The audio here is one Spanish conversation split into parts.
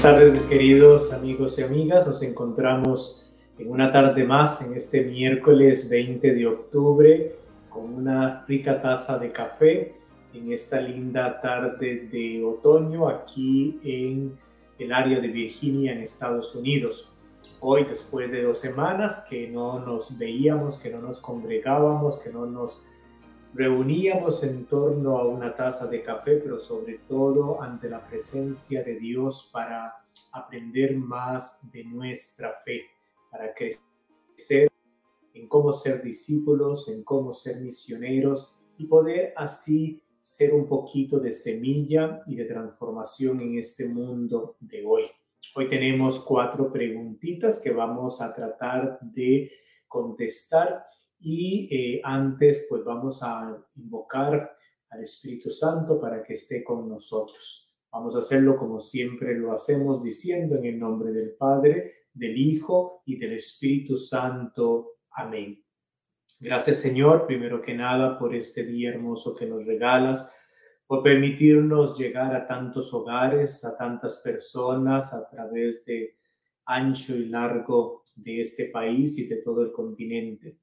Buenas tardes mis queridos amigos y amigas, nos encontramos en una tarde más en este miércoles 20 de octubre con una rica taza de café en esta linda tarde de otoño aquí en el área de Virginia en Estados Unidos. Hoy después de dos semanas que no nos veíamos, que no nos congregábamos, que no nos reuníamos en torno a una taza de café, pero sobre todo ante la presencia de Dios para aprender más de nuestra fe, para crecer en cómo ser discípulos, en cómo ser misioneros y poder así ser un poquito de semilla y de transformación en este mundo de hoy. Hoy tenemos cuatro preguntitas que vamos a tratar de contestar y eh, antes, pues vamos a invocar al Espíritu Santo para que esté con nosotros. Vamos a hacerlo como siempre lo hacemos, diciendo en el nombre del Padre, del Hijo y del Espíritu Santo. Amén. Gracias Señor, primero que nada, por este día hermoso que nos regalas, por permitirnos llegar a tantos hogares, a tantas personas a través de ancho y largo de este país y de todo el continente.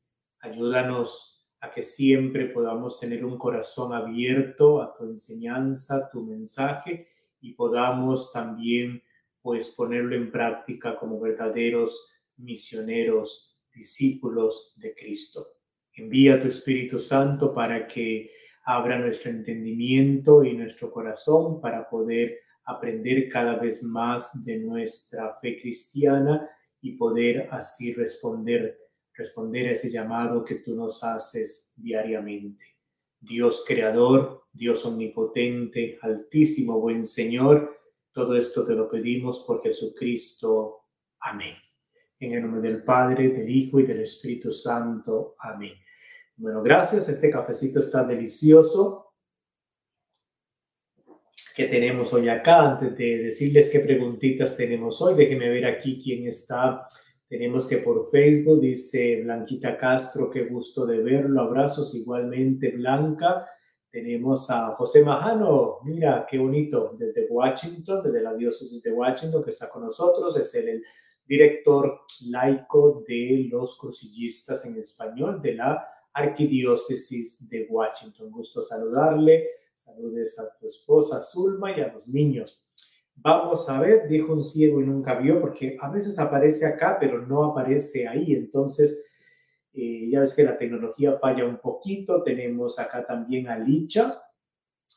Ayúdanos a que siempre podamos tener un corazón abierto a tu enseñanza, tu mensaje y podamos también pues ponerlo en práctica como verdaderos misioneros, discípulos de Cristo. Envía tu Espíritu Santo para que abra nuestro entendimiento y nuestro corazón para poder aprender cada vez más de nuestra fe cristiana y poder así responder responder a ese llamado que tú nos haces diariamente. Dios creador, Dios omnipotente, altísimo, buen Señor, todo esto te lo pedimos por Jesucristo. Amén. En el nombre del Padre, del Hijo y del Espíritu Santo. Amén. Bueno, gracias. Este cafecito está delicioso. ¿Qué tenemos hoy acá? Antes de decirles qué preguntitas tenemos hoy, déjenme ver aquí quién está tenemos que por Facebook dice Blanquita Castro, qué gusto de verlo, abrazos igualmente Blanca. Tenemos a José Majano, mira qué bonito, desde Washington, desde la diócesis de Washington, que está con nosotros, es el, director laico de los crucillistas en español de la arquidiócesis de Washington. Gusto saludarle, saludes a tu esposa Zulma y a los niños. Vamos a ver, dijo un ciego y nunca vio, porque a veces aparece acá, pero no aparece ahí. Entonces, eh, ya ves que la tecnología falla un poquito. Tenemos acá también a Licha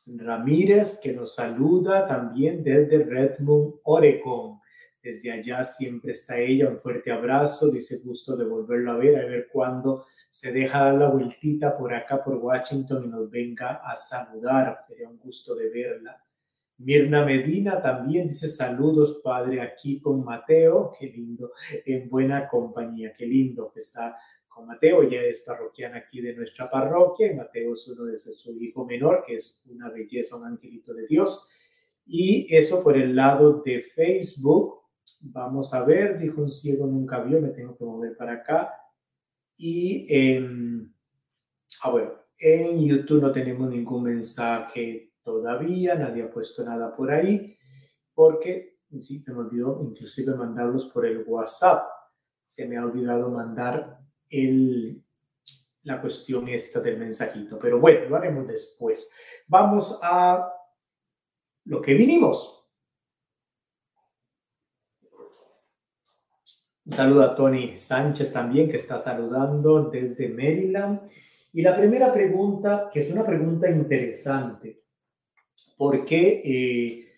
Ramírez, que nos saluda también desde Redmond, Oregon. Desde allá siempre está ella. Un fuerte abrazo. Dice gusto de volverlo a ver, a ver cuándo se deja dar la vueltita por acá, por Washington, y nos venga a saludar. Sería un gusto de verla. Mirna Medina también dice saludos, padre, aquí con Mateo. Qué lindo, en buena compañía. Qué lindo que está con Mateo. Ya es parroquiana aquí de nuestra parroquia. Mateo es uno de su hijo menor, que es una belleza, un angelito de Dios. Y eso por el lado de Facebook. Vamos a ver, dijo un ciego nunca vio, me tengo que mover para acá. Y en, ah, bueno, en YouTube no tenemos ningún mensaje todavía, nadie ha puesto nada por ahí, porque sí, se me olvidó inclusive mandarlos por el WhatsApp. Se me ha olvidado mandar el, la cuestión esta del mensajito, pero bueno, lo haremos después. Vamos a lo que vinimos. Un saludo a Tony Sánchez también, que está saludando desde Maryland. Y la primera pregunta, que es una pregunta interesante, porque eh,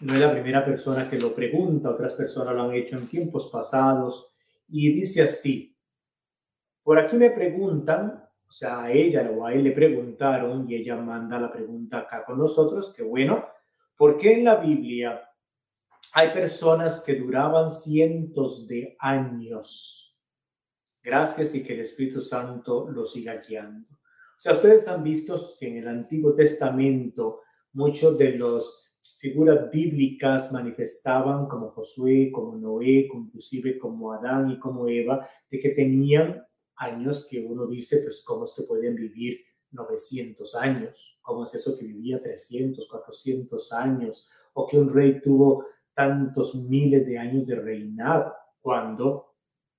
no es la primera persona que lo pregunta, otras personas lo han hecho en tiempos pasados, y dice así, por aquí me preguntan, o sea, a ella o a él le preguntaron, y ella manda la pregunta acá con nosotros, que bueno, ¿por qué en la Biblia hay personas que duraban cientos de años? Gracias y que el Espíritu Santo los siga guiando. O sea, ustedes han visto que en el Antiguo Testamento muchos de las figuras bíblicas manifestaban como Josué, como Noé, inclusive como Adán y como Eva, de que tenían años que uno dice, pues, ¿cómo es que pueden vivir 900 años? ¿Cómo es eso que vivía 300, 400 años? O que un rey tuvo tantos miles de años de reinado, cuando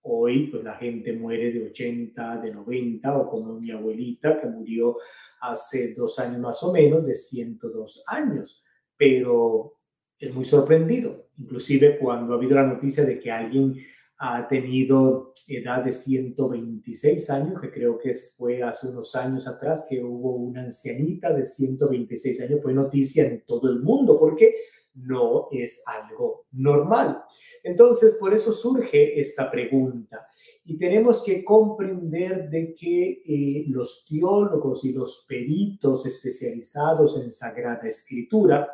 hoy pues la gente muere de 80, de 90 o como mi abuelita que murió hace dos años más o menos de 102 años, pero es muy sorprendido, inclusive cuando ha habido la noticia de que alguien ha tenido edad de 126 años, que creo que fue hace unos años atrás que hubo una ancianita de 126 años, fue noticia en todo el mundo, porque no es algo normal. Entonces, por eso surge esta pregunta. Y tenemos que comprender de que eh, los teólogos y los peritos especializados en Sagrada Escritura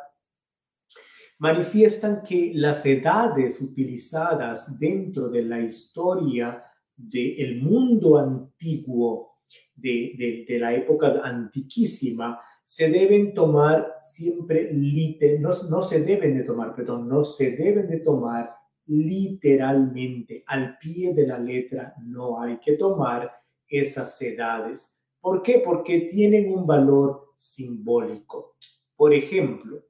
manifiestan que las edades utilizadas dentro de la historia del mundo antiguo, de, la época antiquísima, se deben tomar siempre, no, no se deben de tomar, perdón, no se deben de tomar literalmente, al pie de la letra, no hay que tomar esas edades. ¿Por qué? Porque tienen un valor simbólico. Por ejemplo,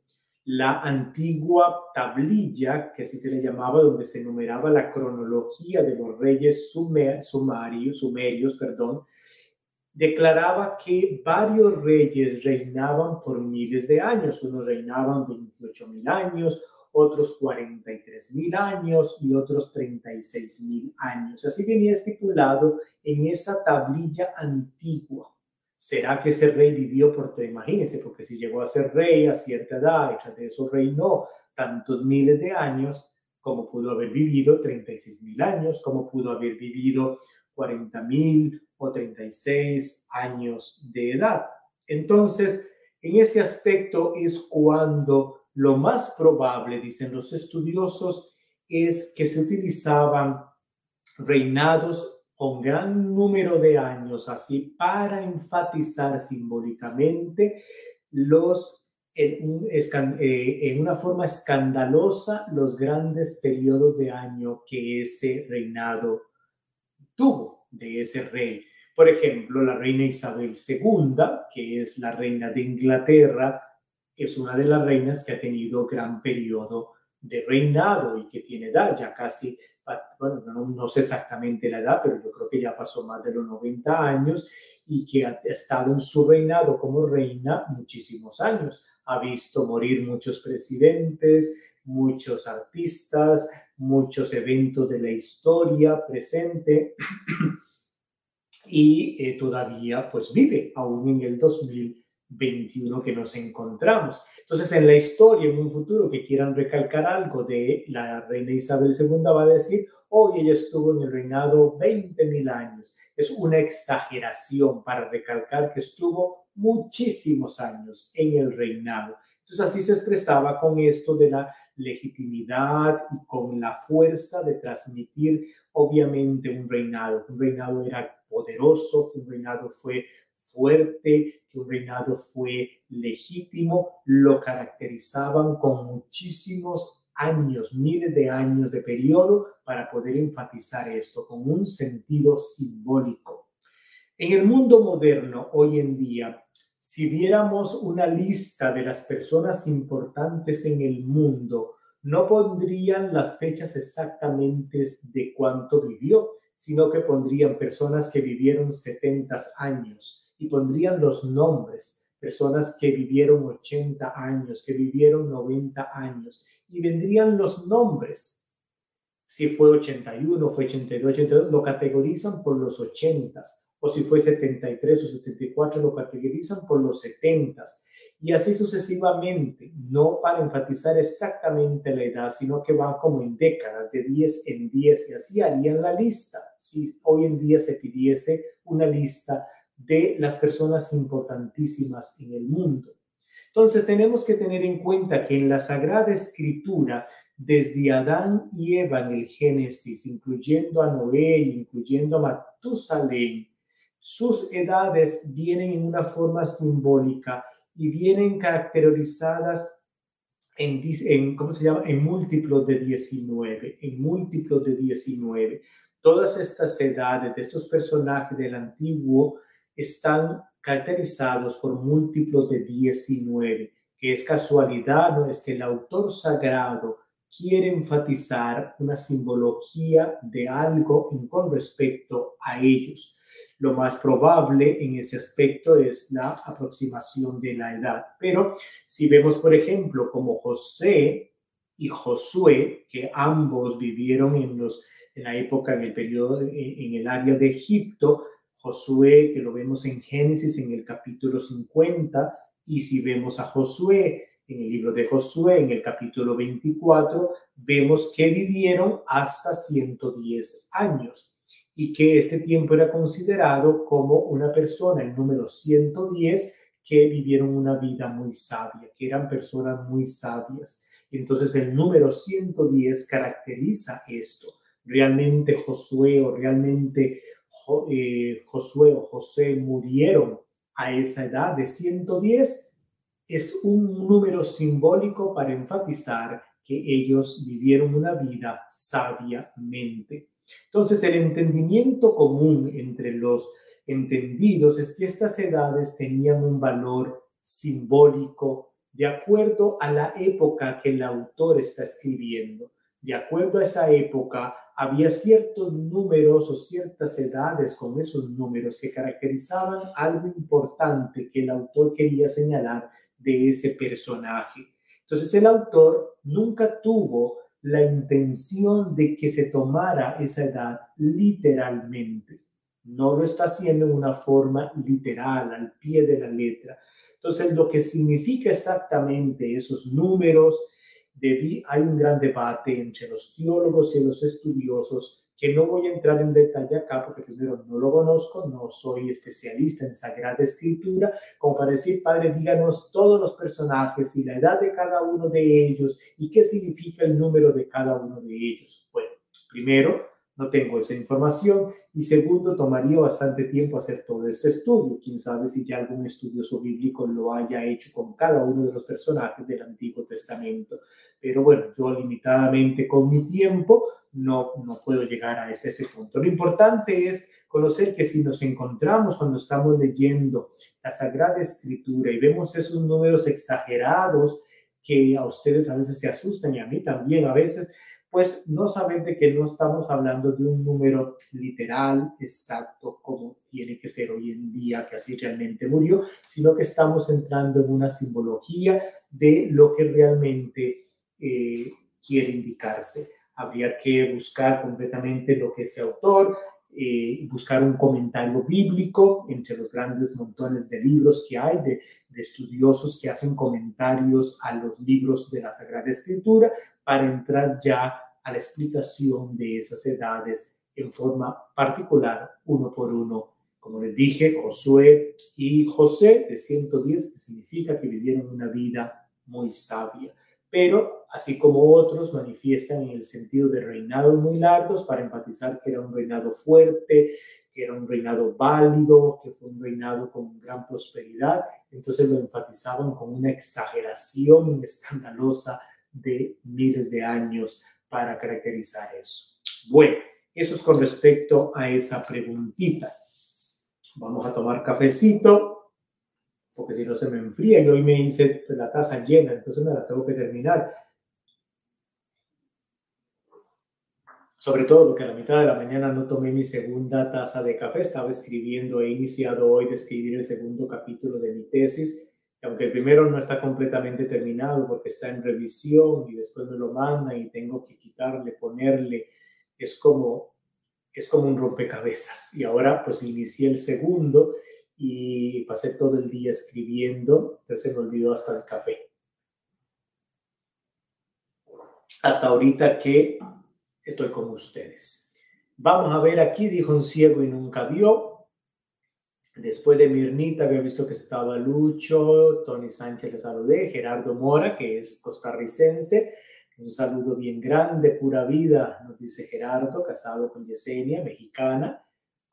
la antigua tablilla, que así se le llamaba, donde se enumeraba la cronología de los reyes sumarios, sumerios, perdón, declaraba que varios reyes reinaban por miles de años. Unos reinaban 28 mil años, otros 43 mil años y otros 36 mil años. Así venía estipulado en esa tablilla antigua. ¿Será que ese rey vivió por, te imagínense, porque si llegó a ser rey a cierta edad y de eso reinó tantos miles de años, como pudo haber vivido 36 mil años, como pudo haber vivido 40 mil o 36 años de edad. Entonces, en ese aspecto es cuando lo más probable, dicen los estudiosos, es que se utilizaban reinados con gran número de años, así para enfatizar simbólicamente los, en, eh, en una forma escandalosa los grandes periodos de año que ese reinado tuvo de ese rey. Por ejemplo, la reina Isabel II, que es la reina de Inglaterra, es una de las reinas que ha tenido gran periodo de reinado y que tiene edad ya casi bueno, no, sé exactamente la edad, pero yo creo que ya pasó más de los 90 años y que ha estado en su reinado como reina muchísimos años. Ha visto morir muchos presidentes, muchos artistas, muchos eventos de la historia presente y eh, todavía pues vive aún en el 2021 que nos encontramos. Entonces, en la historia, en un futuro que quieran recalcar algo de la reina Isabel II, va a decir, hoy ella estuvo en el reinado 20 mil años. Es una exageración para recalcar que estuvo muchísimos años en el reinado. Entonces, así se expresaba con esto de la legitimidad y con la fuerza de transmitir, obviamente, un reinado. Un reinado era poderoso, un reinado fue fuerte, que un reinado fue legítimo, lo caracterizaban con muchísimos años, miles de años de periodo para poder enfatizar esto con un sentido simbólico. En el mundo moderno, hoy en día, si viéramos una lista de las personas importantes en el mundo, no pondrían las fechas exactamente de cuánto vivió, sino que pondrían personas que vivieron 70 años, y pondrían los nombres, personas que vivieron 80 años, que vivieron 90 años, y vendrían los nombres. Si fue 81, fue 82, 82, lo categorizan por los 80, o si fue 73 o 74, lo categorizan por los 70 y así sucesivamente, no para enfatizar exactamente la edad, sino que van como en décadas, de 10 en 10, y así harían la lista. Si hoy en día se pidiese una lista de las personas importantísimas en el mundo. Entonces tenemos que tener en cuenta que en la Sagrada Escritura, desde Adán y Eva en el Génesis, incluyendo a Noé, incluyendo a Matusalén, sus edades vienen en una forma simbólica y vienen caracterizadas en, en, ¿cómo se llama? En múltiplos de 19, en múltiplos de 19. Todas estas edades de estos personajes del antiguo están caracterizados por múltiplos de 19, que es casualidad, no es que el autor sagrado quiere enfatizar una simbología de algo con respecto a ellos. Lo más probable en ese aspecto es la aproximación de la edad. Pero si vemos, por ejemplo, como José y Josué, que ambos vivieron en, los, en la época, en el periodo, en el área de Egipto, Josué, que lo vemos en Génesis en el capítulo 50, y si vemos a Josué en el libro de Josué, en el capítulo 24, vemos que vivieron hasta 110 años y que este tiempo era considerado como una persona, el número 110, que vivieron una vida muy sabia, que eran personas muy sabias. Entonces el número 110 caracteriza esto. Realmente Josué o realmente eh, Josué o José murieron a esa edad de 110 es un número simbólico para enfatizar que ellos vivieron una vida sabiamente. Entonces, el entendimiento común entre los entendidos es que estas edades tenían un valor simbólico de acuerdo a la época que el autor está escribiendo. De acuerdo a esa época, había ciertos números o ciertas edades con esos números que caracterizaban algo importante que el autor quería señalar de ese personaje. Entonces el autor nunca tuvo la intención de que se tomara esa edad literalmente. No lo está haciendo en una forma literal, al pie de la letra. Entonces, lo que significa exactamente esos números, hay un gran debate entre los teólogos y los estudiosos que no voy a entrar en detalle acá porque primero no lo conozco, no soy especialista en Sagrada Escritura, como para decir, Padre, díganos todos los personajes y la edad de cada uno de ellos y qué significa el número de cada uno de ellos. Bueno, primero, no tengo esa información y segundo, tomaría bastante tiempo hacer todo ese estudio. Quién sabe si ya algún estudioso bíblico lo haya hecho con cada uno de los personajes del Antiguo Testamento. Pero bueno, yo limitadamente con mi tiempo no, no puedo llegar a ese, ese punto. Lo importante es conocer que si nos encontramos cuando estamos leyendo la Sagrada Escritura y vemos esos números exagerados que a ustedes a veces se asustan y a mí también a veces, pues no saben de que no estamos hablando de un número literal, exacto, como tiene que ser hoy en día, que así realmente murió, sino que estamos entrando en una simbología de lo que realmente eh, quiere indicarse. Habría que buscar completamente lo que ese autor, eh, buscar un comentario bíblico entre los grandes montones de libros que hay, de, de estudiosos que hacen comentarios a los libros de la Sagrada Escritura, para entrar ya a la explicación de esas edades en forma particular, uno por uno. Como les dije, Josué y José de 110, que significa que vivieron una vida muy sabia. Pero, así como otros, manifiestan en el sentido de reinados muy largos para enfatizar que era un reinado fuerte, que era un reinado válido, que fue un reinado con gran prosperidad. Entonces lo enfatizaban con una exageración escandalosa de miles de años para caracterizar eso. Bueno, eso es con respecto a esa preguntita. Vamos a tomar cafecito, porque si no se me enfría y hoy me hice la taza llena, entonces me la tengo que terminar. Sobre todo porque a la mitad de la mañana no tomé mi segunda taza de café, estaba escribiendo, he iniciado hoy de escribir el segundo capítulo de mi tesis aunque el primero no está completamente terminado porque está en revisión y después me lo manda y tengo que quitarle, ponerle, es como, es como un rompecabezas. Y ahora pues inicié el segundo y pasé todo el día escribiendo, entonces se me olvidó hasta el café. Hasta ahorita que estoy con ustedes. Vamos a ver aquí, dijo un ciego y nunca vio. Después de Mirnita había visto que estaba Lucho, Tony Sánchez le saludé, Gerardo Mora, que es costarricense, un saludo bien grande, pura vida, nos dice Gerardo, casado con Yesenia, mexicana,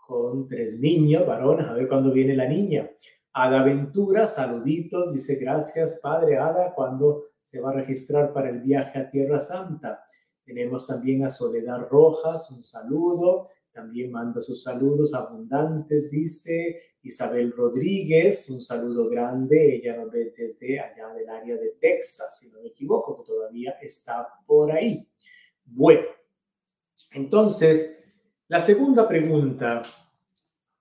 con tres niños, varones, a ver cuándo viene la niña. Ada Ventura, saluditos, dice gracias, padre Ada, cuando se va a registrar para el viaje a Tierra Santa. Tenemos también a Soledad Rojas, un saludo. También manda sus saludos abundantes, dice Isabel Rodríguez, un saludo grande, ella nos ve desde allá del área de Texas, si no me equivoco, todavía está por ahí. Bueno, entonces, la segunda pregunta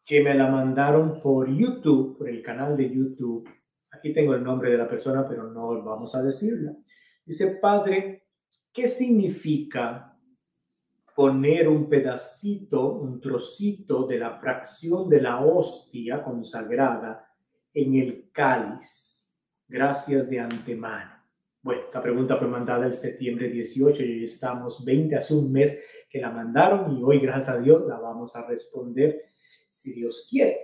que me la mandaron por YouTube, por el canal de YouTube, aquí tengo el nombre de la persona, pero no vamos a decirla. Dice, Padre, ¿qué significa poner un pedacito, un trocito de la fracción de la hostia consagrada en el cáliz? Gracias de antemano. Bueno, la pregunta fue mandada el septiembre 18 y hoy estamos 20, hace un mes que la mandaron y hoy, gracias a Dios, la vamos a responder si Dios quiere.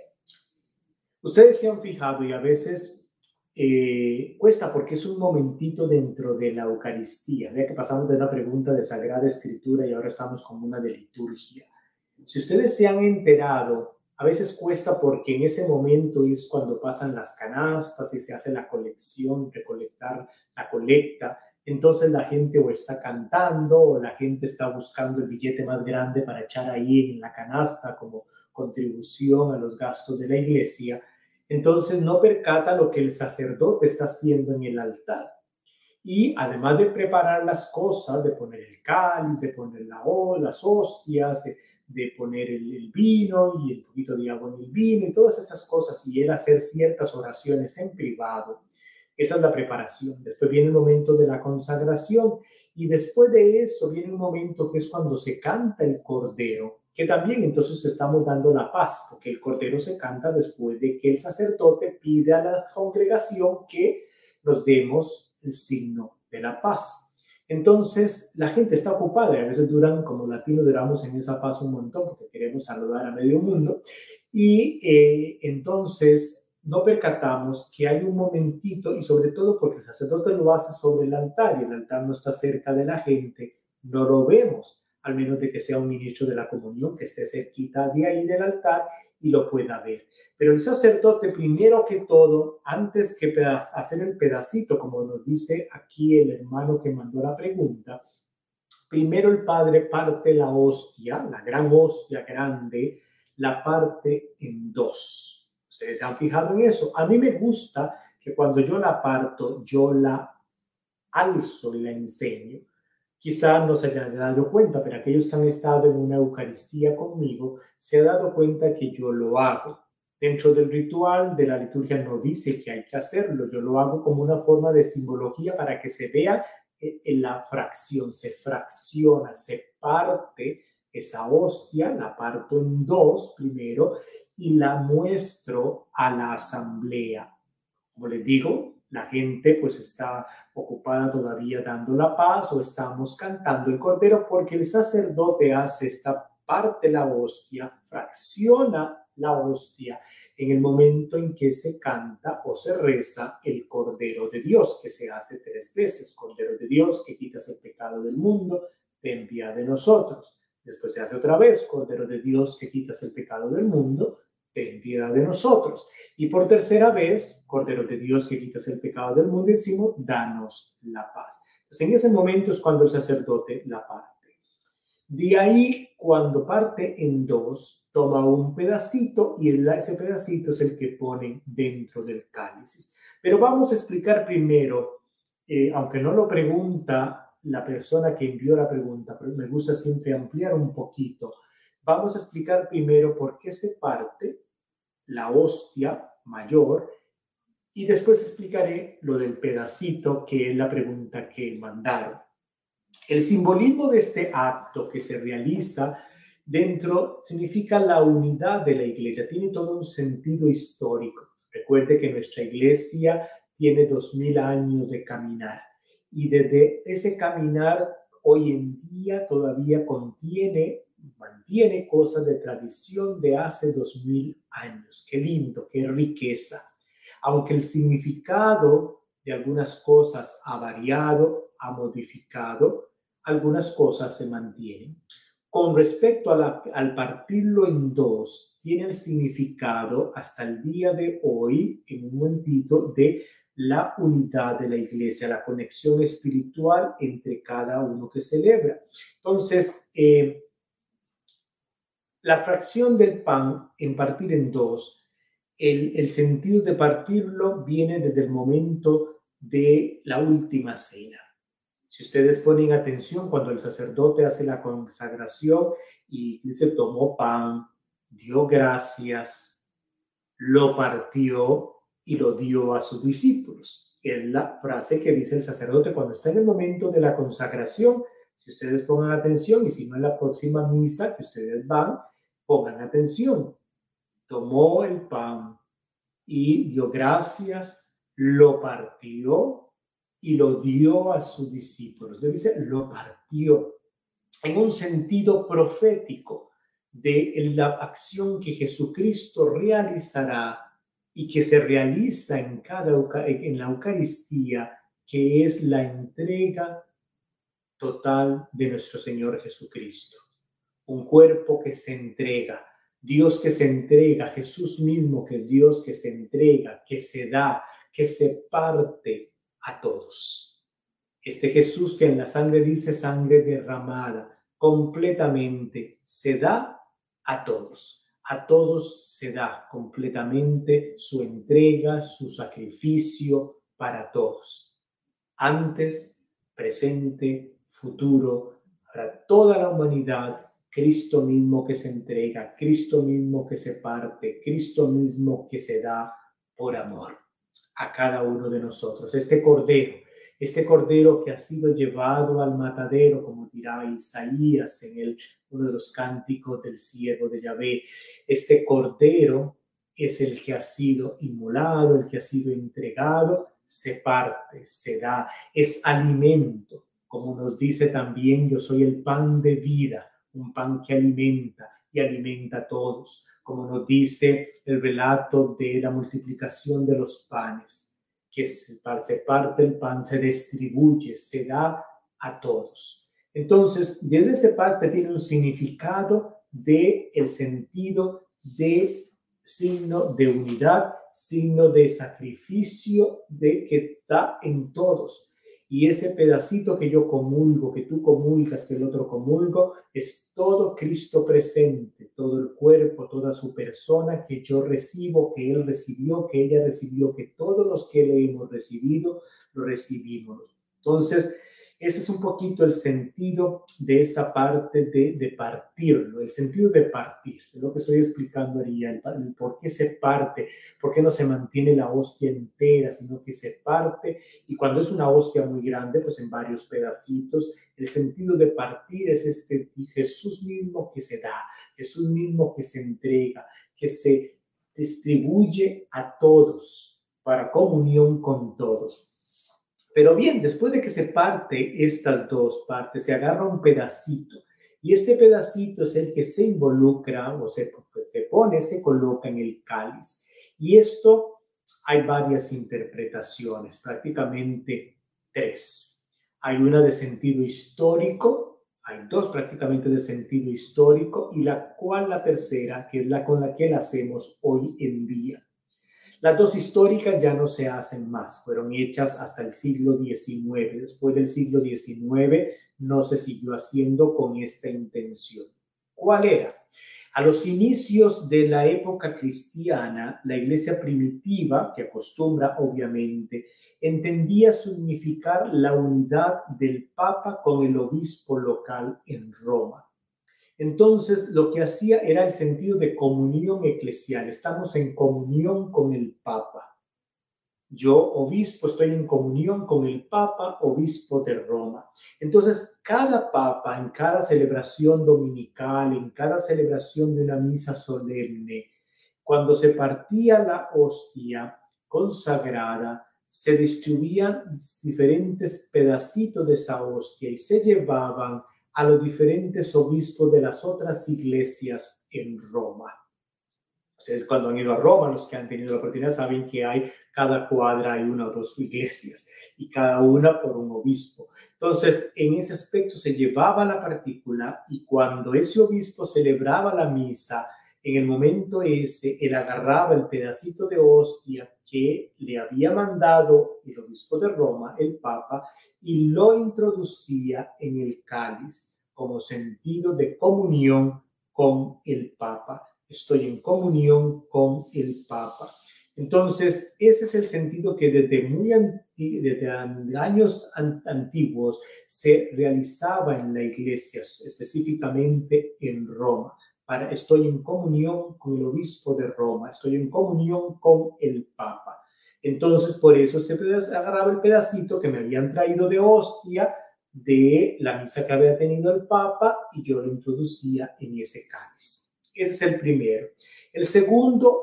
Ustedes se han fijado y a veces eh, cuesta porque es un momentito dentro de la Eucaristía. Vea que pasamos de una pregunta de Sagrada Escritura y ahora estamos con una de liturgia. Si ustedes se han enterado a veces cuesta porque en ese momento es cuando pasan las canastas y se hace la colección, recolectar la colecta. Entonces la gente o está cantando o la gente está buscando el billete más grande para echar ahí en la canasta como contribución a los gastos de la iglesia. Entonces no percata lo que el sacerdote está haciendo en el altar. Y además de preparar las cosas, de poner el cáliz, de poner la, las hostias, de, poner el, vino y el poquito de agua en el vino y todas esas cosas y él hacer ciertas oraciones en privado. Esa es la preparación. Después viene el momento de la consagración y después de eso viene un momento que es cuando se canta el cordero, que también entonces estamos dando la paz, porque el cordero se canta después de que el sacerdote pide a la congregación que nos demos el signo de la paz. Entonces, la gente está ocupada y a veces duran, como latinos, duramos en esa paz un montón porque queremos saludar a medio mundo. Y eh, entonces no percatamos que hay un momentito, y sobre todo porque el sacerdote lo hace sobre el altar y el altar no está cerca de la gente, no lo vemos, al menos de que sea un ministro de la comunión que esté cerquita de ahí del altar y lo pueda ver. Pero el sacerdote, primero que todo, antes que hacer el pedacito, como nos dice aquí el hermano que mandó la pregunta, primero el padre parte la hostia, la gran hostia grande, la parte en dos. Ustedes se han fijado en eso. A mí me gusta que cuando yo la parto, yo la alzo y la enseño Quizá no se hayan dado cuenta, pero aquellos que han estado en una Eucaristía conmigo se han dado cuenta que yo lo hago. Dentro del ritual de la liturgia no dice que hay que hacerlo, yo lo hago como una forma de simbología para que se vea eh, en la fracción, se fracciona, se parte esa hostia, la parto en dos primero y la muestro a la asamblea. Como les digo, la gente pues está ocupada todavía dando la paz o estamos cantando el cordero porque el sacerdote hace esta parte la hostia, fracciona la hostia en el momento en que se canta o se reza el Cordero de Dios, que se hace tres veces. Cordero de Dios, que quitas el pecado del mundo, ten piedad de nosotros. Después se hace otra vez, Cordero de Dios, que quitas el pecado del mundo, ten piedad de nosotros. Y por tercera vez, Cordero de Dios que quitas el pecado del mundo, decimos, danos la paz. Entonces, en ese momento es cuando el sacerdote la parte. De ahí, cuando parte en dos, toma un pedacito y ese pedacito es el que pone dentro del cáliz. Pero vamos a explicar primero, eh, aunque no lo pregunta la persona que envió la pregunta, pero me gusta siempre ampliar un poquito. Vamos a explicar primero por qué se parte la hostia mayor y después explicaré lo del pedacito que es la pregunta que mandaron. El simbolismo de este acto que se realiza dentro significa la unidad de la iglesia, tiene todo un sentido histórico. Recuerde que nuestra iglesia tiene dos mil años de caminar y desde ese caminar hoy en día todavía contiene mantiene cosas de tradición de hace dos mil años. Qué lindo, qué riqueza. Aunque el significado de algunas cosas ha variado, ha modificado, algunas cosas se mantienen. Con respecto al partirlo en dos, tiene el significado hasta el día de hoy, en un momentito, de la unidad de la iglesia, la conexión espiritual entre cada uno que celebra. Entonces, eh, la fracción del pan en partir en dos, el, sentido de partirlo viene desde el momento de la última cena. Si ustedes ponen atención cuando el sacerdote hace la consagración y dice tomó pan, dio gracias, lo partió y lo dio a sus discípulos. Es la frase que dice el sacerdote cuando está en el momento de la consagración. Si ustedes pongan atención y si no en la próxima misa que ustedes van, pongan atención. Tomó el pan y dio gracias, lo partió y lo dio a sus discípulos. Dice, lo partió en un sentido profético de la acción que Jesucristo realizará y que se realiza en, cada, en la Eucaristía, que es la entrega total de nuestro Señor Jesucristo. Un cuerpo que se entrega, Dios que se entrega, Jesús mismo que Dios que se entrega, que se da, que se parte a todos. Este Jesús que en la sangre dice sangre derramada, completamente se da a todos a todos se da completamente su entrega, su sacrificio para todos. Antes, presente, futuro, para toda la humanidad, Cristo mismo que se entrega, Cristo mismo que se parte, Cristo mismo que se da por amor a cada uno de nosotros. Este Cordero, este Cordero que ha sido llevado al matadero, como dirá Isaías en uno de los cánticos del siervo de Yahvé. Este cordero es el que ha sido inmolado, el que ha sido entregado, se parte, se da, es alimento. Como nos dice también, yo soy el pan de vida, un pan que alimenta y alimenta a todos. Como nos dice el relato de la multiplicación de los panes, que se parte el pan, se distribuye, se da a todos. Entonces, desde esa parte tiene un significado de el sentido de signo de unidad, signo de sacrificio de que está en todos. Y ese pedacito que yo comulgo, que tú comulgas, que el otro comulgo, es todo Cristo presente, todo el cuerpo, toda su persona que yo recibo, que Él recibió, que ella recibió, que todos los que le hemos recibido, lo recibimos. Entonces, ese es un poquito el sentido de esa parte de, de partirlo, el sentido de partir, lo que estoy explicando ahí, el, por qué se parte, por qué no se mantiene la hostia entera, sino que se parte y cuando es una hostia muy grande, pues en varios pedacitos, el sentido de partir es este Jesús mismo que se da, Jesús mismo que se entrega, que se distribuye a todos para comunión con todos. Pero bien, después de que se parte estas dos partes, se agarra un pedacito y este pedacito es el que se involucra o se, pone, se coloca en el cáliz. Y esto hay varias interpretaciones, prácticamente tres. Hay una de sentido histórico, hay dos prácticamente de sentido histórico y la cual la tercera, que es la con la que la hacemos hoy en día. Las dos históricas ya no se hacen más, fueron hechas hasta el siglo XIX. Después del siglo XIX no se siguió haciendo con esta intención. ¿Cuál era? A los inicios de la época cristiana, la iglesia primitiva, que acostumbra obviamente, entendía significar la unidad del Papa con el obispo local en Roma. Entonces, lo que hacía era el sentido de comunión eclesial. Estamos en comunión con el Papa. Yo, obispo, estoy en comunión con el Papa, obispo de Roma. Entonces, cada Papa, en cada celebración dominical, en cada celebración de una misa solemne, cuando se partía la hostia consagrada, se distribuían diferentes pedacitos de esa hostia y se llevaban a los diferentes obispos de las otras iglesias en Roma. Ustedes cuando han ido a Roma, los que han tenido la oportunidad, saben que hay cada cuadra hay una o dos iglesias y cada una por un obispo. Entonces, en ese aspecto se llevaba la partícula y cuando ese obispo celebraba la misa, en el momento ese, él agarraba el pedacito de hostia que le había mandado el obispo de Roma, el Papa, y lo introducía en el cáliz como sentido de comunión con el Papa. Estoy en comunión con el Papa. Entonces, ese es el sentido que desde muy desde años antiguos se realizaba en la iglesia, específicamente en Roma. Para, estoy en comunión con el obispo de Roma, estoy en comunión con el Papa. Entonces, por eso se agarraba el pedacito que me habían traído de hostia de la misa que había tenido el Papa y yo lo introducía en ese cáliz. Ese es el primero. El segundo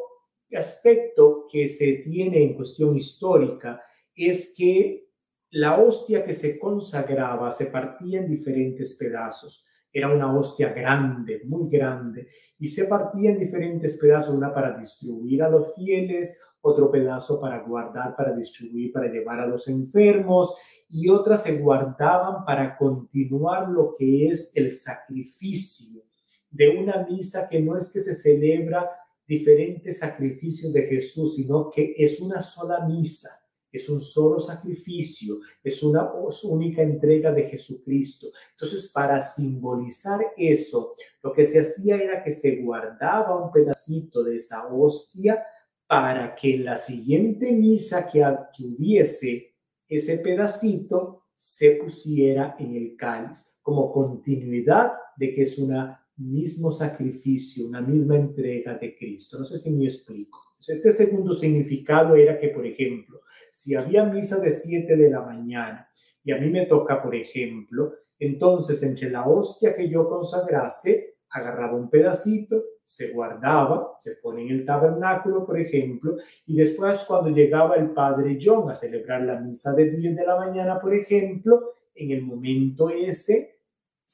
aspecto que se tiene en cuestión histórica es que la hostia que se consagraba se partía en diferentes pedazos. Era una hostia grande, muy grande, y se partía en diferentes pedazos, una para distribuir a los fieles, otro pedazo para guardar, para distribuir, para llevar a los enfermos, y otras se guardaban para continuar lo que es el sacrificio de una misa que no es que se celebra diferentes sacrificios de Jesús, sino que es una sola misa, es un solo sacrificio, es una única entrega de Jesucristo. Entonces, para simbolizar eso, lo que se hacía era que se guardaba un pedacito de esa hostia para que en la siguiente misa que, que ese pedacito se pusiera en el cáliz, como continuidad de que es una mismo sacrificio, una misma entrega de Cristo. No sé si me explico. Este segundo significado era que, por ejemplo, si había misa de 7 de la mañana y a mí me toca, por ejemplo, entonces entre la hostia que yo consagrase, agarraba un pedacito, se guardaba, se pone en el tabernáculo, por ejemplo, y después cuando llegaba el padre John a celebrar la misa de 10 de la mañana, por ejemplo, en el momento ese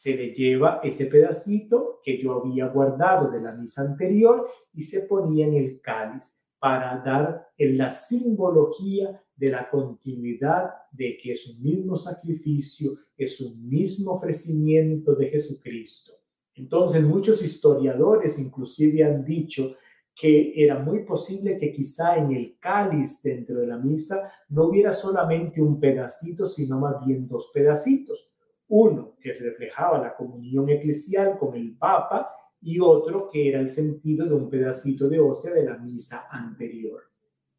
se le lleva ese pedacito que yo había guardado de la misa anterior y se ponía en el cáliz para dar en la simbología de la continuidad de que es un mismo sacrificio, es un mismo ofrecimiento de Jesucristo. Entonces muchos historiadores inclusive han dicho que era muy posible que quizá en el cáliz dentro de la misa no hubiera solamente un pedacito, sino más bien dos pedacitos uno que reflejaba la comunión eclesial con el Papa y otro que era el sentido de un pedacito de hostia de la misa anterior.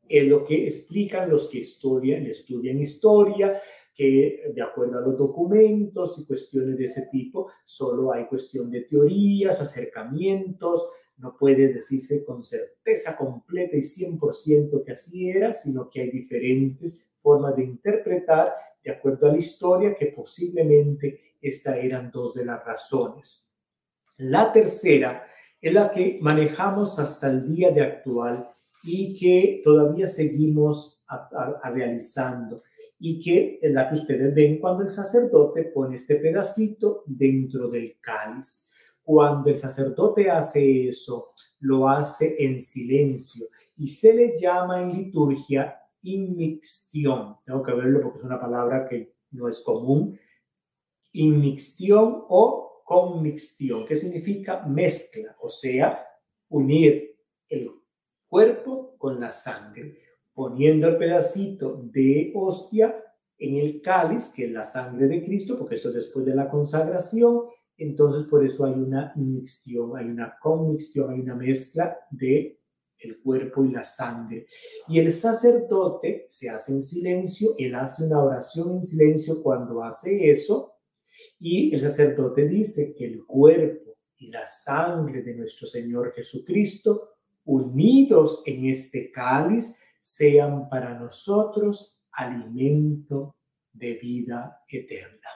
Es lo que explican los que estudian, estudian historia, que de acuerdo a los documentos y cuestiones de ese tipo, solo hay cuestión de teorías, acercamientos, no puede decirse con certeza completa y 100% que así era, sino que hay diferentes formas de interpretar de acuerdo a la historia, que posiblemente estas eran dos de las razones. La tercera es la que manejamos hasta el día de actual y que todavía seguimos realizando y que es la que ustedes ven cuando el sacerdote pone este pedacito dentro del cáliz. Cuando el sacerdote hace eso, lo hace en silencio y se le llama en liturgia inmixtión. Tengo que verlo porque es una palabra que no es común. Inmixtión o conmixtión, que significa mezcla, o sea, unir el cuerpo con la sangre, poniendo el pedacito de hostia en el cáliz, que es la sangre de Cristo, porque esto es después de la consagración, entonces por eso hay una inmixtión, hay una conmixtión, hay una mezcla de el cuerpo y la sangre. Y el sacerdote se hace en silencio, él hace una oración en silencio cuando hace eso, y el sacerdote dice que el cuerpo y la sangre de nuestro Señor Jesucristo, unidos en este cáliz, sean para nosotros alimento de vida eterna.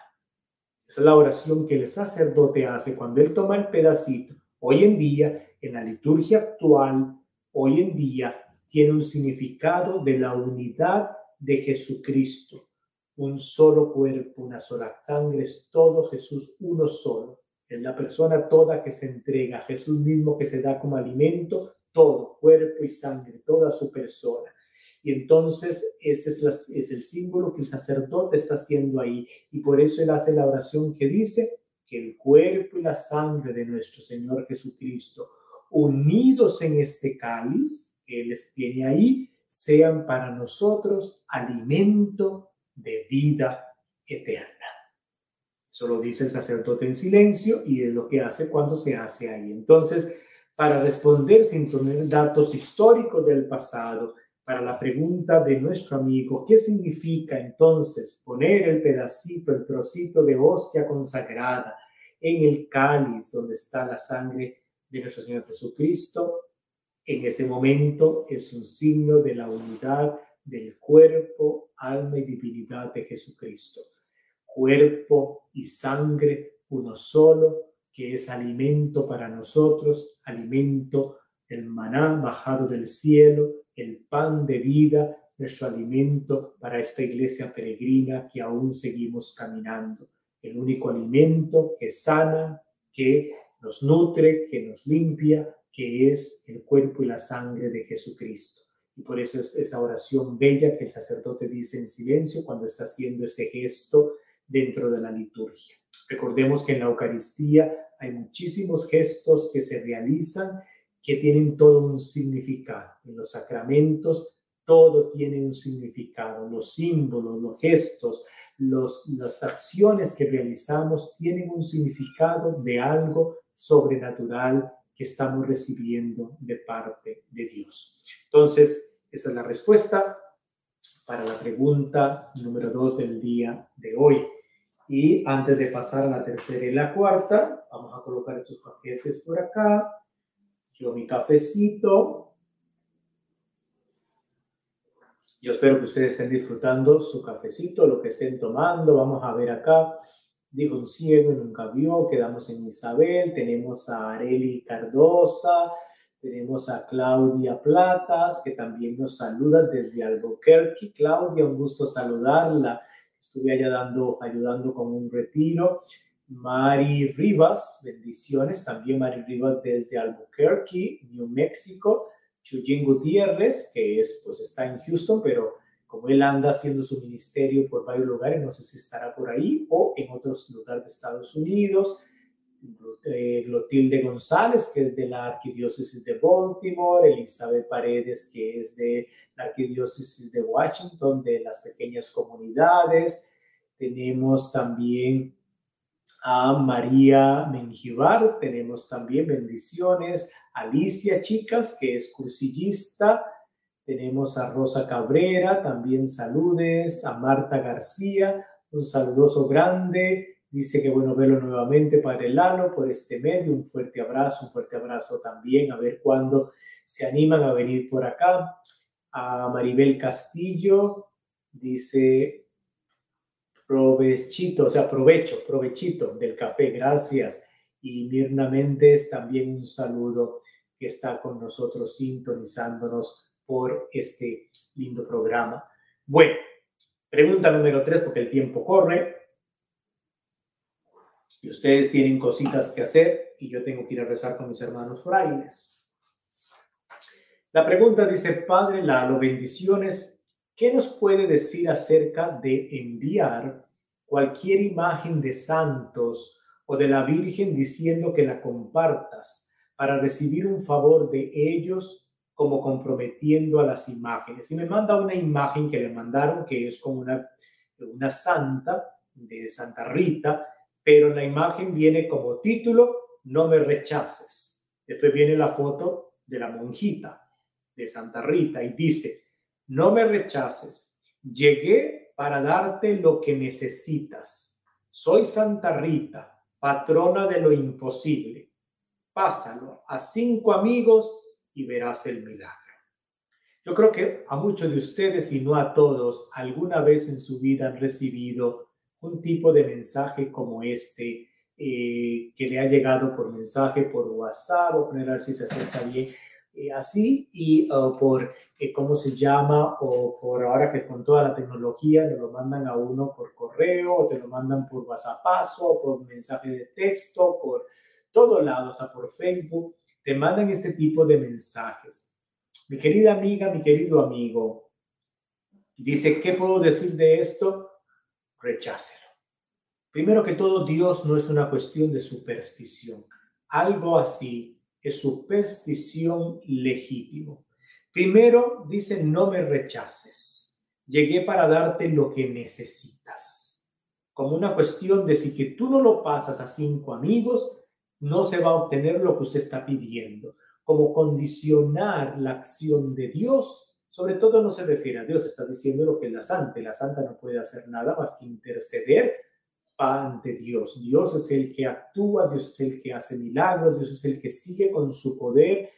Esa es la oración que el sacerdote hace cuando él toma el pedacito. Hoy en día, en la liturgia actual, hoy en día tiene un significado de la unidad de Jesucristo. Un solo cuerpo, una sola sangre, es todo Jesús uno solo. Es la persona toda que se entrega, Jesús mismo que se da como alimento, todo, cuerpo y sangre, toda su persona. Y entonces ese es, es el símbolo que el sacerdote está haciendo ahí. Y por eso él hace la oración que dice que el cuerpo y la sangre de nuestro Señor Jesucristo unidos en este cáliz que les tiene ahí, sean para nosotros alimento de vida eterna. Eso lo dice el sacerdote en silencio y es lo que hace cuando se hace ahí. Entonces, para responder sin tener datos históricos del pasado, para la pregunta de nuestro amigo, ¿qué significa entonces poner el pedacito, el trocito de hostia consagrada en el cáliz donde está la sangre de nuestro Señor Jesucristo? En ese momento es un signo de la unidad del cuerpo, alma y divinidad de Jesucristo. Cuerpo y sangre uno solo, que es alimento para nosotros, alimento, el maná bajado del cielo, el pan de vida, nuestro alimento para esta iglesia peregrina que aún seguimos caminando. El único alimento que sana, que nos nutre, que nos limpia, que es el cuerpo y la sangre de Jesucristo. Y por eso es esa oración bella que el sacerdote dice en silencio cuando está haciendo ese gesto dentro de la liturgia. Recordemos que en la Eucaristía hay muchísimos gestos que se realizan que tienen todo un significado. En los sacramentos todo tiene un significado. Los símbolos, los gestos, los, las acciones que realizamos tienen un significado de algo sobrenatural que estamos recibiendo de parte de Dios. Entonces, esa es la respuesta para la pregunta número dos del día de hoy. Y antes de pasar a la tercera y la cuarta, vamos a colocar estos paquetes por acá yo mi cafecito. Yo espero que ustedes estén disfrutando su cafecito, lo que estén tomando. Vamos a ver acá. Dijo un ciego y nunca vio. Quedamos en Isabel. Tenemos a Areli Cardosa. Tenemos a Claudia Platas, que también nos saluda desde Albuquerque. Claudia, un gusto saludarla. Estuve allá dando, ayudando con un retiro. Mari Rivas, bendiciones, también Mari Rivas desde Albuquerque, New Mexico, Chuyín Gutiérrez, que es, pues está en Houston, pero como él anda haciendo su ministerio por varios lugares, no sé si estará por ahí o en otros lugares de Estados Unidos. Eh, Glotilde González, que es de la Arquidiócesis de Baltimore, Elizabeth Paredes, que es de la Arquidiócesis de Washington, de las pequeñas comunidades. Tenemos también a María Menjivar, tenemos también bendiciones, Alicia Chicas, que es cursillista, tenemos a Rosa Cabrera, también saludes, a Marta García, un saludoso grande, dice que bueno verlo nuevamente para el Lalo por este medio, un fuerte abrazo, un fuerte abrazo también, a ver cuándo se animan a venir por acá. A Maribel Castillo, dice provechito, o sea, provecho, provechito del café, gracias. Y Mirna Méndez, también un saludo que está con nosotros sintonizándonos por este lindo programa. Bueno, pregunta número tres, porque el tiempo corre. Y ustedes tienen cositas que hacer y yo tengo que ir a rezar con mis hermanos frailes. La pregunta dice, Padre Lalo, bendiciones ¿Qué nos puede decir acerca de enviar cualquier imagen de santos o de la Virgen diciendo que la compartas para recibir un favor de ellos como comprometiendo a las imágenes? Y me manda una imagen que le mandaron que es como una, una santa de Santa Rita, pero la imagen viene como título, no me rechaces. Después viene la foto de la monjita de Santa Rita y dice, no me rechaces. Llegué para darte lo que necesitas. Soy Santa Rita, patrona de lo imposible. Pásalo a cinco amigos y verás el milagro. Yo creo que a muchos de ustedes, y no a todos, alguna vez en su vida han recibido un tipo de mensaje como este, eh, que le ha llegado por mensaje, por WhatsApp, o poner si eh, así y uh, por eh, cómo se llama o por ahora que con toda la tecnología te lo mandan a uno por correo o te lo mandan por WhatsApp o por mensaje de texto, por todos lados, o sea, por Facebook, te mandan este tipo de mensajes. Mi querida amiga, mi querido amigo, dice, ¿qué puedo decir de esto? Rechácelo. Primero que todo, Dios no es una cuestión de superstición. Algo así es superstición legítimo. Primero dice, no me rechaces. Llegué para darte lo que necesitas. Como una cuestión de si que tú no lo pasas a cinco amigos, no se va a obtener lo que usted está pidiendo. Como condicionar la acción de Dios Sobre todo no se refiere a Dios, está diciendo lo que es la santa. La santa no puede hacer nada más que interceder ante Dios. Dios es el que actúa, Dios es el que hace milagros, Dios es el que sigue con su poder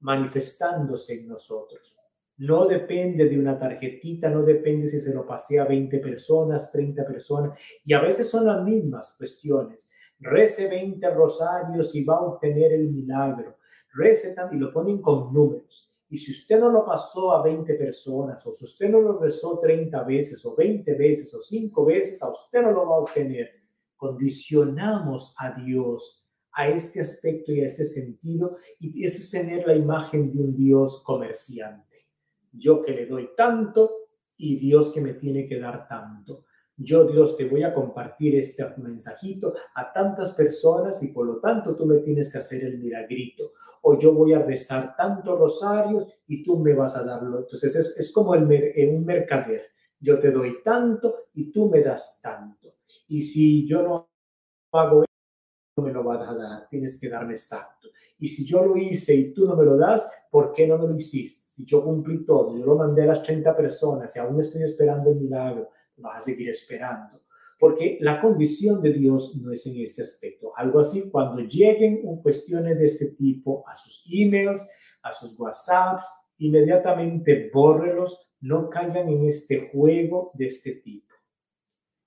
manifestándose en nosotros. No depende de una tarjetita, no depende si se lo pasé a 20 personas, 30 personas, y a veces son las mismas cuestiones. Rece 20 rosarios y va a obtener el milagro. Rece y lo ponen con números. Y si usted no lo pasó a 20 personas, o si usted no lo rezó 30 veces, o 20 veces, o 5 veces, a usted no lo va a obtener. Condicionamos a Dios a este aspecto y a este sentido, y eso es tener la imagen de un Dios comerciante yo que le doy tanto y Dios que me tiene que dar tanto. Yo, Dios, te voy a compartir este mensajito a tantas personas y por lo tanto tú me tienes que hacer el milagrito. O yo voy a rezar tantos rosarios y tú me vas a darlo. Entonces es, es como el, un mercader. Yo te doy tanto y tú me das tanto. Y si yo no hago no me lo vas a dar, tienes que darme exacto. Y si yo lo hice y tú no me lo das, ¿por qué no me lo hiciste? si yo cumplí todo, yo lo mandé a las 30 personas y aún estoy esperando el milagro, vas a seguir esperando. Porque la condición de Dios no es en este aspecto. Algo así, cuando lleguen cuestiones de este tipo a sus emails, a sus WhatsApps, inmediatamente bórrelos, no caigan en este juego de este tipo.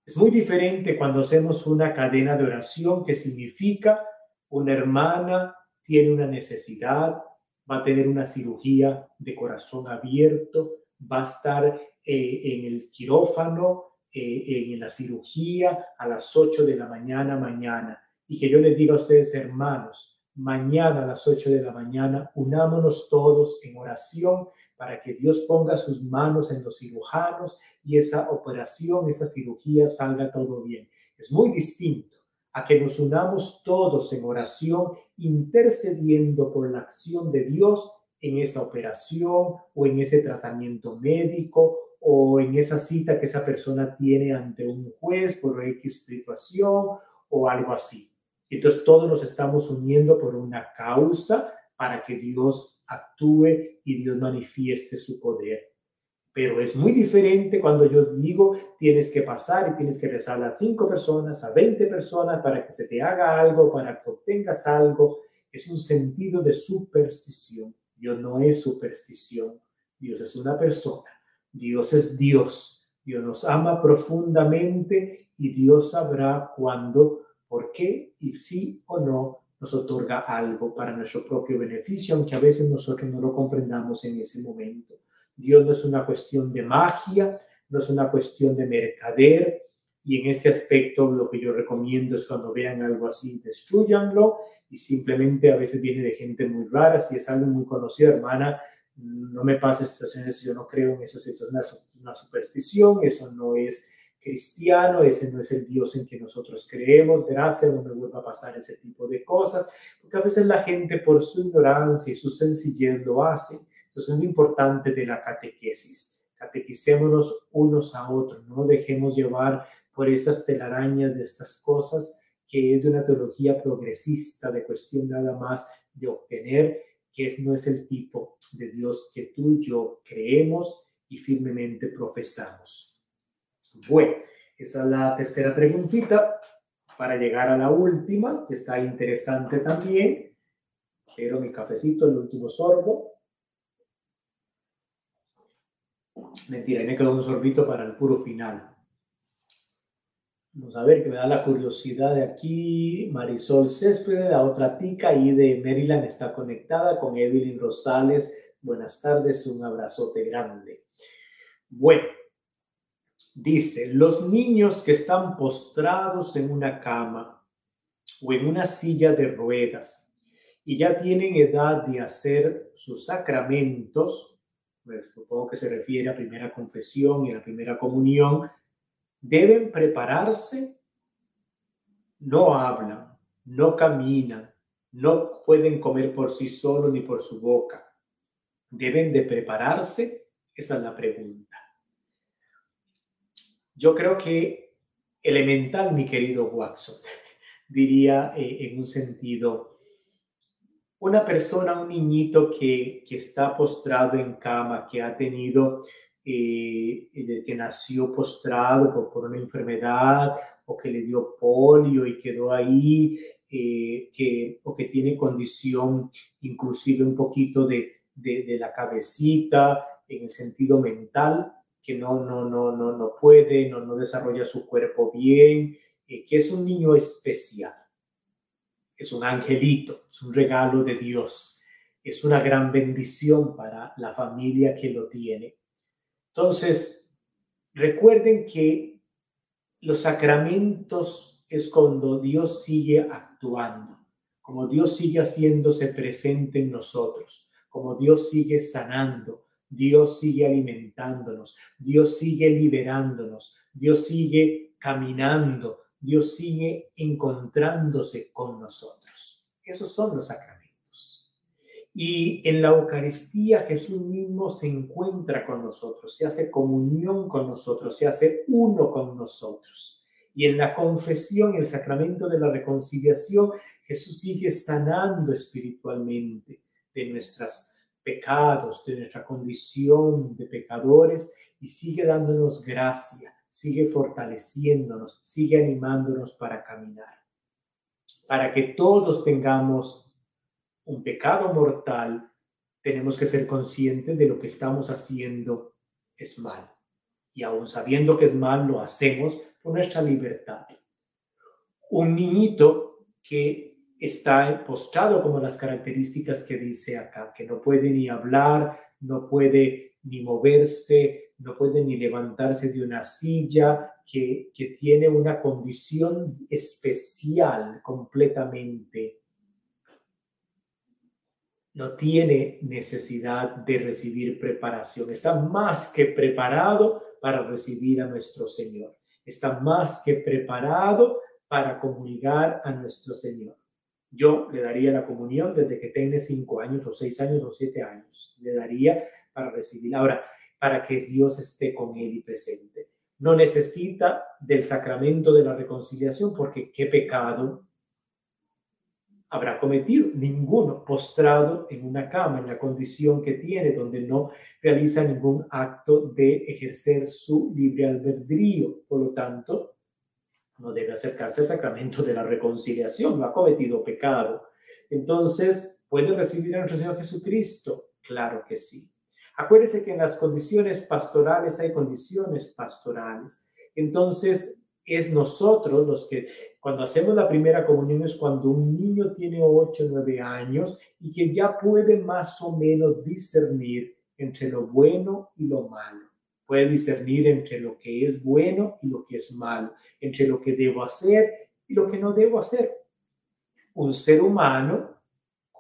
Es muy diferente cuando hacemos una cadena de oración que significa una hermana tiene una necesidad, va a tener una cirugía de corazón abierto, va a estar eh, en el quirófano, eh, en la cirugía a las 8 de la mañana mañana. Y que yo les diga a ustedes, hermanos, mañana a las 8 de la mañana, unámonos todos en oración para que Dios ponga sus manos en los cirujanos y esa operación, esa cirugía salga todo bien. Es muy distinto a que nos unamos todos en oración, intercediendo por la acción de Dios en esa operación o en ese tratamiento médico o en esa cita que esa persona tiene ante un juez por X situación o algo así. Entonces todos nos estamos uniendo por una causa para que Dios actúe y Dios manifieste su poder. Pero es muy diferente cuando yo digo tienes que pasar y tienes que rezar a cinco personas, a 20 personas para que se te haga algo, para que obtengas algo. Es un sentido de superstición. Dios no es superstición. Dios es una persona. Dios es Dios. Dios nos ama profundamente y Dios sabrá cuándo, por qué y si o no nos otorga algo para nuestro propio beneficio, aunque a veces nosotros no lo comprendamos en ese momento. Dios no es una cuestión de magia, no es una cuestión de mercader. Y en este aspecto lo que yo recomiendo es cuando vean algo así, destruyanlo y simplemente a veces viene de gente muy rara. Si es algo muy conocido, hermana, no me pase situaciones, yo no creo en eso, es una, una superstición, eso no es cristiano, ese no es el Dios en que nosotros creemos, gracias, no me vuelva a pasar ese tipo de cosas, porque a veces la gente por su ignorancia y su sencillez lo hace. Entonces es muy importante de la catequesis. Catequicémonos unos a otros, no dejemos llevar por esas telarañas de estas cosas que es de una teología progresista, de cuestión nada más de obtener, que no es el tipo de Dios que tú y yo creemos y firmemente profesamos. Bueno, esa es la tercera preguntita para llegar a la última, que está interesante también. Pero mi cafecito, el último sorbo. Mentira, me quedó un sorbito para el puro final. Vamos a ver que me da la curiosidad de aquí. Marisol Céspedes, la otra tica y de Maryland está conectada con Evelyn Rosales. Buenas tardes, un abrazote grande. Bueno, dice, los niños que están postrados en una cama o en una silla de ruedas y ya tienen edad de hacer sus sacramentos, supongo que se refiere a primera confesión y a primera comunión, deben prepararse, no hablan, no caminan, no pueden comer por sí solos ni por su boca. ¿Deben de prepararse? Esa es la pregunta. Yo creo que elemental, mi querido Watson, diría eh, en un sentido, una persona, un niñito que, que está postrado en cama, que ha tenido, eh, que nació postrado por, por, una enfermedad o que le dio polio y quedó ahí, eh, que, o que tiene condición inclusive un poquito de, de, de, la cabecita en el sentido mental, que no, no, no, no, no puede, no, no desarrolla su cuerpo bien, eh, que es un niño especial es un angelito, es un regalo de Dios, es una gran bendición para la familia que lo tiene. Entonces, recuerden que los sacramentos es cuando Dios sigue actuando, como Dios sigue haciéndose presente en nosotros, como Dios sigue sanando, Dios sigue alimentándonos, Dios sigue liberándonos, Dios sigue caminando, Dios sigue encontrándose con nosotros. Esos son los sacramentos. Y en la Eucaristía Jesús mismo se encuentra con nosotros, se hace comunión con nosotros, se hace uno con nosotros. Y en la confesión, el sacramento de la reconciliación, Jesús sigue sanando espiritualmente de nuestros pecados, de nuestra condición de pecadores y sigue dándonos gracia sigue fortaleciéndonos, sigue animándonos para caminar. Para que todos tengamos un pecado mortal, tenemos que ser conscientes de lo que estamos haciendo es mal. Y aún sabiendo que es mal, lo hacemos por nuestra libertad. Un niñito que está postrado como las características que dice acá, que no puede ni hablar, no puede ni moverse, no puede ni levantarse de una silla, que, que tiene una condición especial completamente. No tiene necesidad de recibir preparación, está más que preparado para recibir a nuestro Señor, está más que preparado para comunicar a nuestro Señor. Yo le daría la comunión desde que tiene cinco años o seis años o siete años. Le daría para recibir. Ahora, para que Dios esté con él y presente. No necesita del sacramento de la reconciliación porque qué pecado habrá cometido ninguno postrado en una cama en la condición que tiene donde no realiza ningún acto de ejercer su libre albedrío. Por lo tanto no debe acercarse al sacramento de la reconciliación no ha cometido pecado. Entonces puede recibir a nuestro Señor Jesucristo claro que sí. Acuérdese que en las condiciones pastorales hay condiciones pastorales. Entonces, es nosotros los que, cuando hacemos la primera comunión, es cuando un niño tiene 8 o 9 años y que ya puede más o menos discernir entre lo bueno y lo malo. Puede discernir entre lo que es bueno y lo que es malo, entre lo que debo hacer y lo que no debo hacer. Un ser humano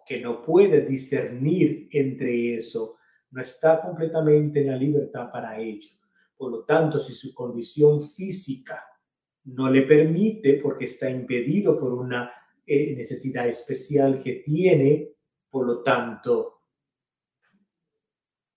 que no puede discernir entre eso no está completamente en la libertad para ello. Por lo tanto, si su condición física no le permite, porque está impedido por una eh, necesidad especial que tiene, por lo tanto,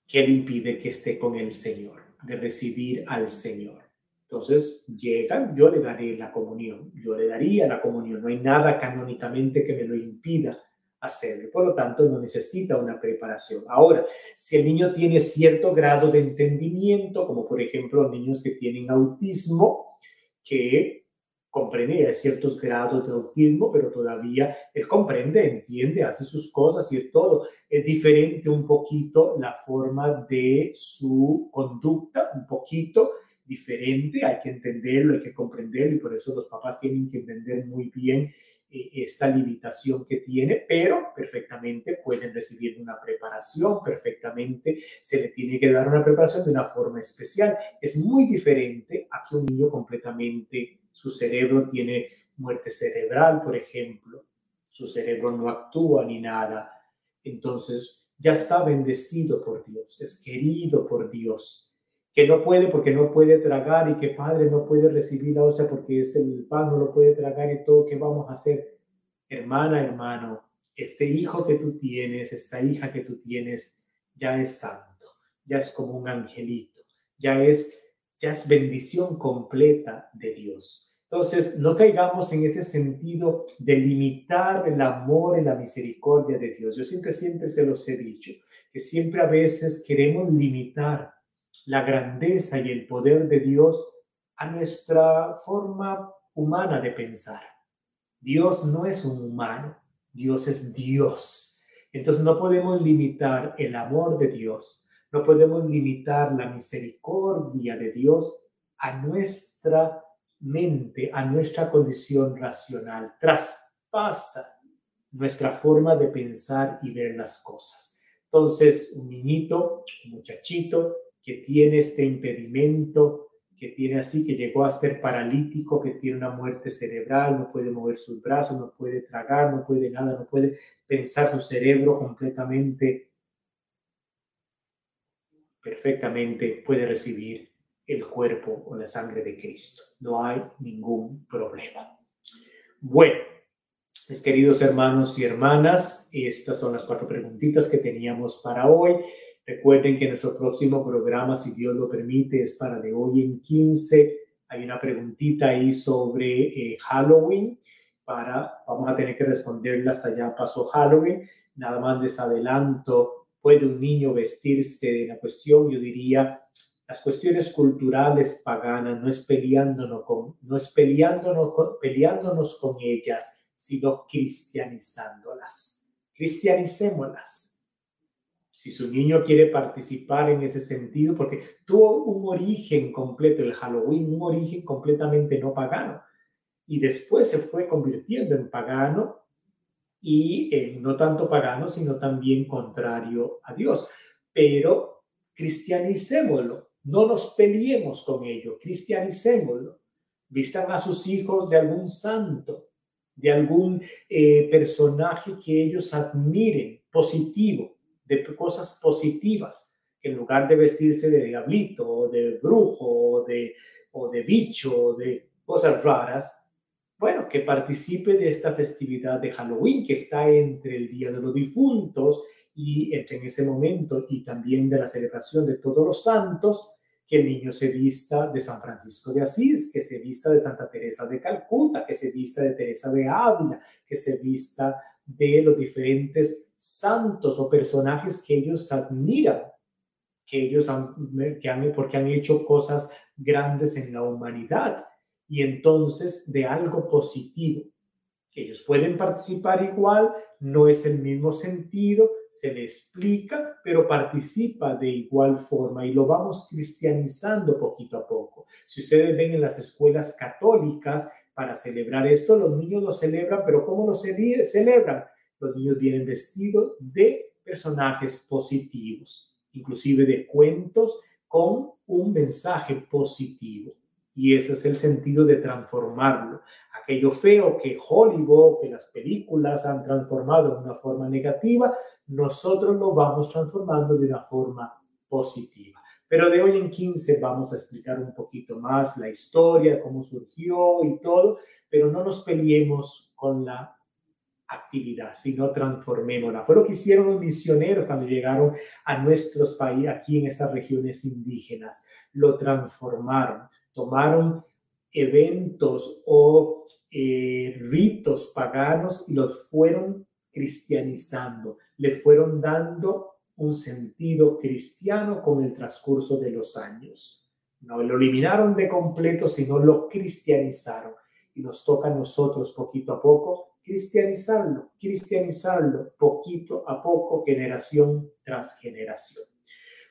que le impide que esté con el Señor, de recibir al Señor. Entonces llega, yo le daré la comunión, yo le daría la comunión, no hay nada canónicamente que me lo impida hacerlo. Por lo tanto, no necesita una preparación. Ahora, si el niño tiene cierto grado de entendimiento, como por ejemplo niños que tienen autismo, que comprende ciertos grados de autismo, pero todavía él comprende, entiende, hace sus cosas y es todo. Es diferente un poquito la forma de su conducta, un poquito diferente, hay que entenderlo, hay que comprenderlo y por eso los papás tienen que entender muy bien esta limitación que tiene, pero perfectamente pueden recibir una preparación, perfectamente se le tiene que dar una preparación de una forma especial. Es muy diferente a que un niño completamente, su cerebro tiene muerte cerebral, por ejemplo, su cerebro no actúa ni nada, entonces ya está bendecido por Dios, es querido por Dios que no puede porque no puede tragar y que padre no puede recibir la hostia porque es el pan, no lo puede tragar y todo, ¿qué vamos a hacer? Hermana, hermano, este hijo que tú tienes, esta hija que tú tienes, ya es santo, ya es como un angelito, ya es, ya es bendición completa de Dios. Entonces, no caigamos en ese sentido de limitar el amor y la misericordia de Dios. Yo siempre, siempre se los he dicho, que siempre a veces queremos limitar la grandeza y el poder de Dios a nuestra forma humana de pensar. Dios no es un humano, Dios es Dios. Entonces no podemos limitar el amor de Dios, no podemos limitar la misericordia de Dios a nuestra mente, a nuestra condición racional. Traspasa nuestra forma de pensar y ver las cosas. Entonces, un niñito, un muchachito que tiene este impedimento que tiene así, que llegó a ser paralítico, que tiene una muerte cerebral, no puede mover sus brazos, no puede tragar, no puede nada, no puede pensar su cerebro completamente, perfectamente puede recibir el cuerpo o la sangre de Cristo. No hay ningún problema. Bueno, mis queridos hermanos y hermanas, estas son las cuatro preguntitas que teníamos para hoy. Recuerden que nuestro próximo programa, si Dios lo permite, es para de hoy en 15. Hay una preguntita ahí sobre eh, Halloween. Para, vamos a tener que responderla hasta ya pasó Halloween. Nada más les adelanto, ¿puede un niño vestirse de la cuestión? Yo diría, las cuestiones culturales paganas no es peleándonos con, no es peleándonos peleándonos con ellas, sino cristianizándolas. Cristianicémoslas si su niño quiere participar en ese sentido, porque tuvo un origen completo, el Halloween, un origen completamente no pagano, y después se fue convirtiendo en pagano y no tanto pagano, sino también contrario a Dios. Pero cristianicémoslo, no nos peleemos con ello, cristianicémoslo. Vistan a sus hijos de algún santo, de algún eh, personaje que ellos admiren, positivo de cosas positivas, en lugar de vestirse de diablito de brujo de, o de bicho de cosas raras, bueno, que participe de esta festividad de Halloween que está entre el Día de los Difuntos y entre en ese momento y también de la celebración de todos los santos, que el niño se vista de San Francisco de Asís, que se vista de Santa Teresa de Calcuta, que se vista de Teresa de Ávila, que se vista de los diferentes santos o personajes que ellos admiran, que ellos han, que han, porque han hecho cosas grandes en la humanidad y entonces de algo positivo. Ellos pueden participar igual, no es el mismo sentido, se le explica, pero participa de igual forma y lo vamos cristianizando poquito a poco. Si ustedes ven en las escuelas católicas, para celebrar esto, los niños lo celebran, pero ¿cómo lo celebran? los niños vienen vestidos de personajes positivos, inclusive de cuentos con un mensaje positivo. Y ese es el sentido de transformarlo. Aquello feo que Hollywood, que las películas han transformado de una forma negativa, nosotros lo vamos transformando de una forma positiva. Pero de hoy en 15 vamos a explicar un poquito más la historia, cómo surgió y todo, pero no nos peleemos con la actividad, sino transformémosla. Fue lo que hicieron los misioneros cuando llegaron a nuestros países, aquí en estas regiones indígenas. Lo transformaron, tomaron eventos o eh, ritos paganos y los fueron cristianizando, le fueron dando un sentido cristiano con el transcurso de los años. No lo eliminaron de completo, sino lo cristianizaron. Y nos toca a nosotros poquito a poco cristianizarlo, cristianizarlo poquito a poco, generación tras generación.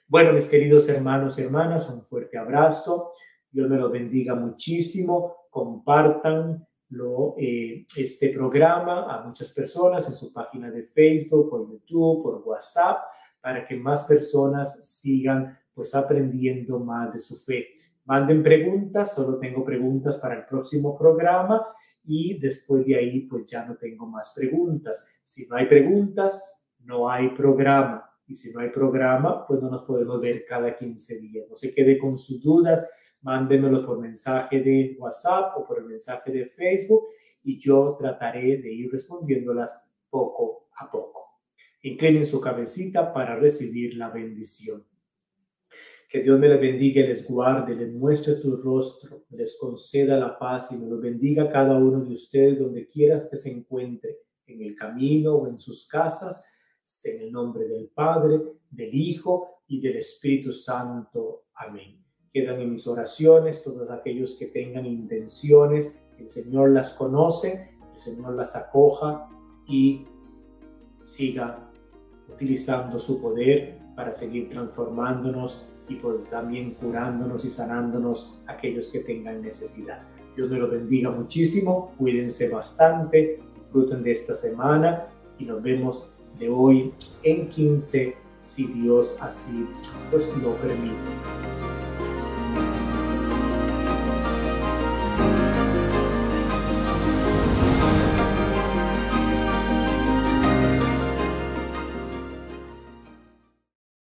Bueno, mis queridos hermanos y hermanas, un fuerte abrazo. Dios me los bendiga muchísimo. Compartan eh, este programa a muchas personas en su página de Facebook, por YouTube, por WhatsApp, para que más personas sigan pues aprendiendo más de su fe. Manden preguntas, solo tengo preguntas para el próximo programa y después de ahí pues ya no tengo más preguntas. Si no hay preguntas, no hay programa. Y si no hay programa, pues no nos podemos ver cada 15 días. No se quede con sus dudas, mándenmelo por mensaje de WhatsApp o por el mensaje de Facebook y yo trataré de ir respondiéndolas poco a poco. Inclinen su cabecita para recibir la bendición. Que Dios me les bendiga y les guarde, les muestre su rostro, les conceda la paz y me los bendiga a cada uno de ustedes donde quieras que se encuentre, en el camino o en sus casas, en el nombre del Padre, del Hijo y del Espíritu Santo. Amén. Quedan en mis oraciones todos aquellos que tengan intenciones, el Señor las conoce, el Señor las acoja y siga utilizando su poder para seguir transformándonos y pues también curándonos y sanándonos aquellos que tengan necesidad. Dios me lo bendiga muchísimo, cuídense bastante, disfruten de esta semana y nos vemos de hoy en 15 si Dios así pues lo permite.